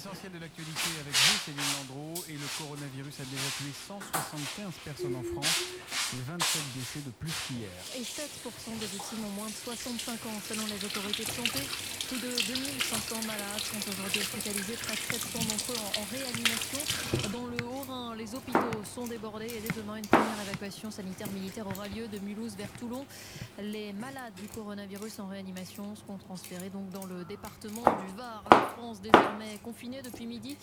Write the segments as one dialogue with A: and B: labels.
A: L'essentiel de l'actualité avec vous, Céline Landreau. Et le coronavirus a déjà tué 175 personnes en France et 27 décès de plus qu'hier.
B: Et 7% des victimes ont moins de 65 ans, selon les autorités de santé. Plus de 2500 malades sont aujourd'hui hospitalisés, près de 700 d'entre eux en, réanimation. Dans le Haut-Rhin, les hôpitaux sont débordés et dès demain, une première évacuation sanitaire militaire aura lieu de Mulhouse vers Toulon. Les malades du coronavirus en réanimation seront transférés donc dans le département du Var. La France désormais confinée depuis midi.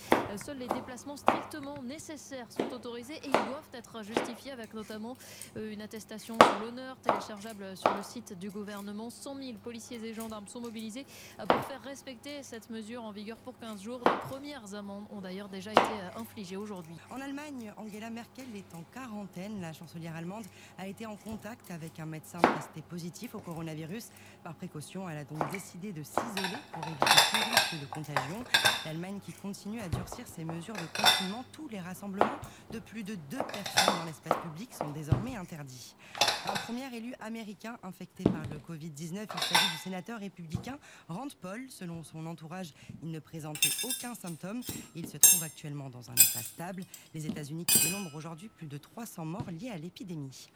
B: Seuls les déplacements strictement nécessaires sont autorisés et ils doivent être justifiés avec notamment euh, une attestation sur l'honneur téléchargeable sur le site du gouvernement. 100 000 policiers et gendarmes sont mobilisés euh, pour faire respecter cette mesure en vigueur pour 15 jours. Les premières amendes ont d'ailleurs déjà été euh, infligées aujourd'hui.
C: En Allemagne, Angela Merkel est en quarantaine. La chancelière allemande a été en contact avec un médecin testé positif au coronavirus. Par précaution, elle a donc décidé de s'isoler pour éviter tout risque de contagion. L'Allemagne qui continue à durcir ses mesures de confinement, tous les rassemblements de plus de deux personnes dans l'espace public sont désormais interdits. Un premier élu américain infecté par le Covid-19, il s'agit du sénateur républicain Rand Paul. Selon son entourage, il ne présentait aucun symptôme. Il se trouve actuellement dans un état stable. Les États-Unis qui dénombrent aujourd'hui plus de 300 morts liés à l'épidémie.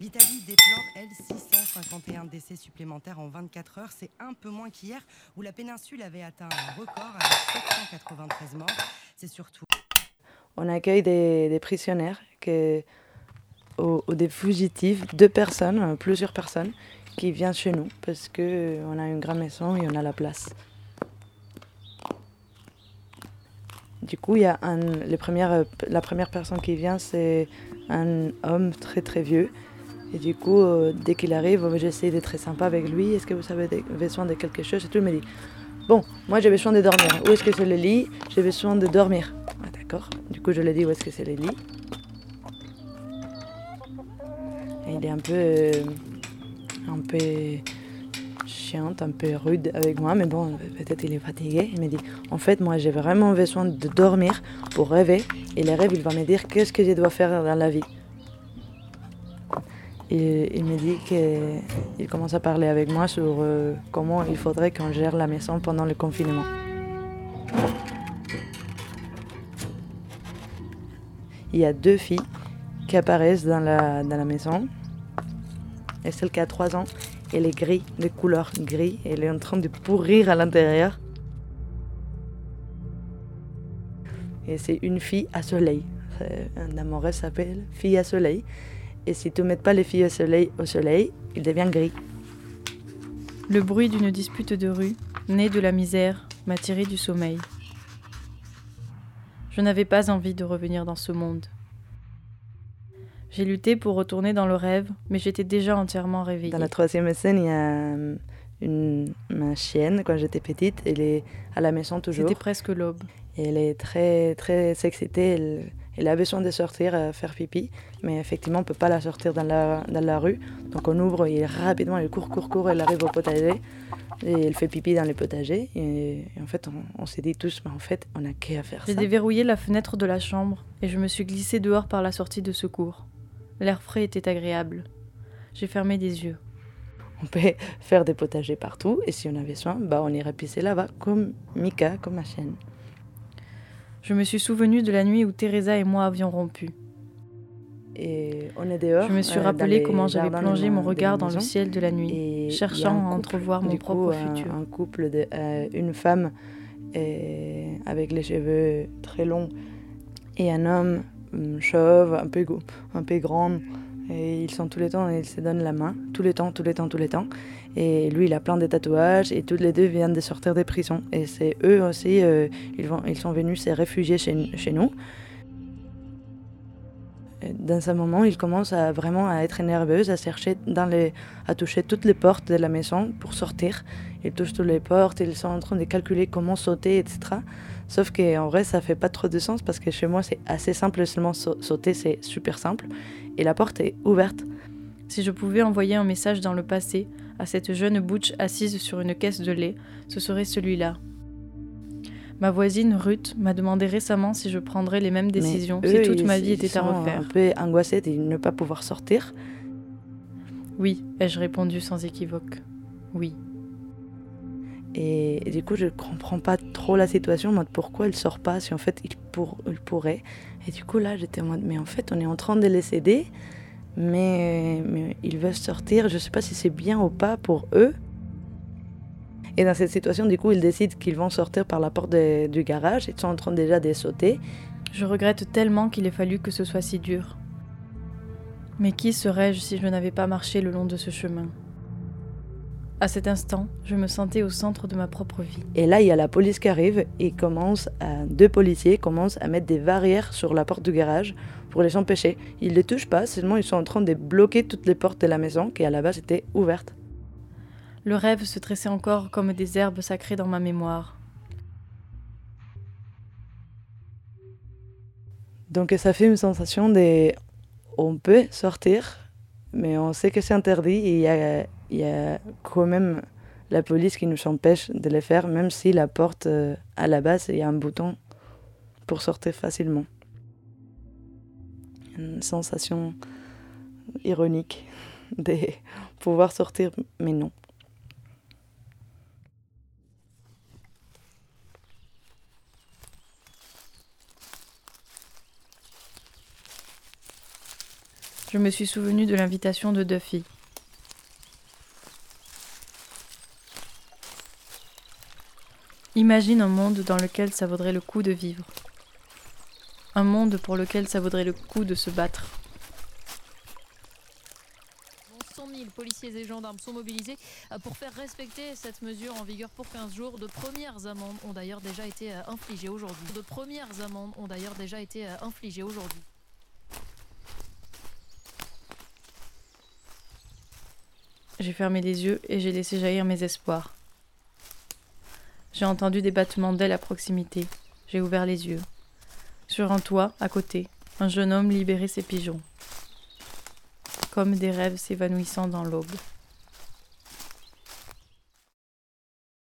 C: L'Italie déplore, elle, 651 décès supplémentaires en 24 heures. C'est un peu moins qu'hier, où la péninsule avait atteint un record avec 793 morts. C'est surtout.
D: On accueille des, des prisonniers que ou, des fugitifs, deux personnes, euh, plusieurs personnes, qui viennent chez nous parce qu'on euh, a une grande maison et on a la place. Du coup, il y a un, les premières, euh, la première personne qui vient, c'est un homme très très vieux. Et du coup, dès qu'il arrive, j'essaie d'être très sympa avec lui. Est-ce que vous avez besoin de quelque chose Et tout, il me dit Bon, moi j'ai besoin de dormir. Où est-ce que c'est le lit? J'ai besoin de dormir. Ah, D'accord. Du coup, je lui dit Où est-ce que c'est le lit? Il est un peu, euh, un peu chiant, un peu rude avec moi, mais bon, peut-être il est fatigué. Il me dit, en fait, moi j'ai vraiment besoin de dormir pour rêver, et les rêves, il va me dire qu'est-ce que je dois faire dans la vie? Il me dit qu'il commence à parler avec moi sur euh, comment il faudrait qu'on gère la maison pendant le confinement. Il y a deux filles qui apparaissent dans la, dans la maison. Et celle qui a 3 ans, elle est gris, de couleur gris. Elle est en train de pourrir à l'intérieur. Et c'est une fille à soleil. Un amoureux s'appelle fille à soleil. Et si tu ne mets pas les filles au soleil, au soleil, il devient gris.
B: Le bruit d'une dispute de rue, née de la misère, m'a tiré du sommeil. Je n'avais pas envie de revenir dans ce monde. J'ai lutté pour retourner dans le rêve, mais j'étais déjà entièrement réveillée.
D: Dans la troisième scène, il y a euh, une, ma chienne, quand j'étais petite, elle est à la maison toujours.
B: C'était presque l'aube.
D: elle est très, très excitée. Elle, elle, a besoin de sortir, euh, faire pipi, mais effectivement, on ne peut pas la sortir dans la, dans la rue. Donc on ouvre et rapidement, elle court, court, court, elle arrive au potager. Et elle fait pipi dans le potager. Et, en fait, on, s'est dit tous, mais en fait, on n'a qu'à faire ça.
B: J'ai déverrouillé la fenêtre de la chambre et je me suis glissée dehors par la sortie de secours. L'air frais était agréable. J'ai fermé des yeux.
D: On peut faire des potagers partout et si on avait soin, bah on irait pisser là-bas comme Mika, comme ma chienne.
B: Je me suis souvenu de la nuit où Teresa et moi avions rompu.
D: Et on est dehors.
B: Je me suis euh, rappelé comment j'avais plongé mon regard dans le ciel de la nuit, cherchant à entrevoir mon propre futur.
D: Un couple de euh, une femme et avec les cheveux très longs et un homme chauve, un peu, un peu. Et ils sont tous les temps, ils se donnent la main, tous les temps, tous les temps, tous les temps. Et lui, il a plein de tatouages et toutes les deux viennent de sortir des prisons. Et c'est eux aussi, euh, ils, vont, ils sont venus se réfugier chez nous. Dans ce moment, ils commencent à vraiment à être nerveux, à chercher dans les, à toucher toutes les portes de la maison pour sortir. Ils touchent toutes les portes, ils sont en train de calculer comment sauter, etc. Sauf qu'en vrai, ça fait pas trop de sens parce que chez moi, c'est assez simple seulement sauter, c'est super simple. Et la porte est ouverte.
B: Si je pouvais envoyer un message dans le passé à cette jeune butch assise sur une caisse de lait, ce serait celui-là. Ma voisine Ruth m'a demandé récemment si je prendrais les mêmes décisions si toute ma vie était à refaire.
D: Un peu angoissée de ne pas pouvoir sortir.
B: Oui, ai-je répondu sans équivoque. Oui.
D: Et, du coup, je comprends pas trop la situation, mode pourquoi il sort pas si en fait il, pour, il pourrait. Et du coup, là, j'étais en mode, mais en fait, on est en train de les céder, mais, mais ils veulent sortir. Je sais pas si c'est bien ou pas pour eux. Et dans cette situation, du coup, ils décident qu'ils vont sortir par la porte du garage. Ils sont en train déjà de sauter.
E: Je regrette tellement qu'il ait fallu que ce soit si dur. Mais qui serais-je si je n'avais pas marché le long de ce chemin? À cet instant, je me sentais au centre de ma propre vie.
D: Et là, il y a la police qui arrive et commence à, deux policiers commencent à mettre des barrières sur la porte du garage pour les empêcher. Ils ne les touchent pas, seulement ils sont en train de bloquer toutes les portes de la maison qui à la base étaient ouvertes.
E: Le rêve se tressait encore comme des herbes sacrées dans ma mémoire.
D: Donc ça fait une sensation de... On peut sortir, mais on sait que c'est interdit et il y a, y a, quand même la police qui nous empêche de le faire, même si la porte, euh, à la base, il y a un bouton pour sortir facilement. Une sensation ironique de pouvoir sortir, mais non.
E: Je me suis souvenu de l'invitation de Duffy. Imagine un monde dans lequel ça vaudrait le coup de vivre. Un monde pour lequel ça vaudrait le coup de se battre.
B: 100 000 policiers et gendarmes sont mobilisés euh, pour faire respecter cette mesure en vigueur pour 15 jours. De premières amendes ont d'ailleurs déjà été infligées aujourd'hui. De premières amendes ont d'ailleurs déjà été euh, infligées aujourd'hui.
E: J'ai fermé les yeux et j'ai laissé jaillir mes espoirs. J'ai entendu des battements d'ailes à proximité. J'ai ouvert les yeux. Sur un toit, à côté, un jeune homme libérait ses pigeons. Comme des rêves s'évanouissant dans l'aube.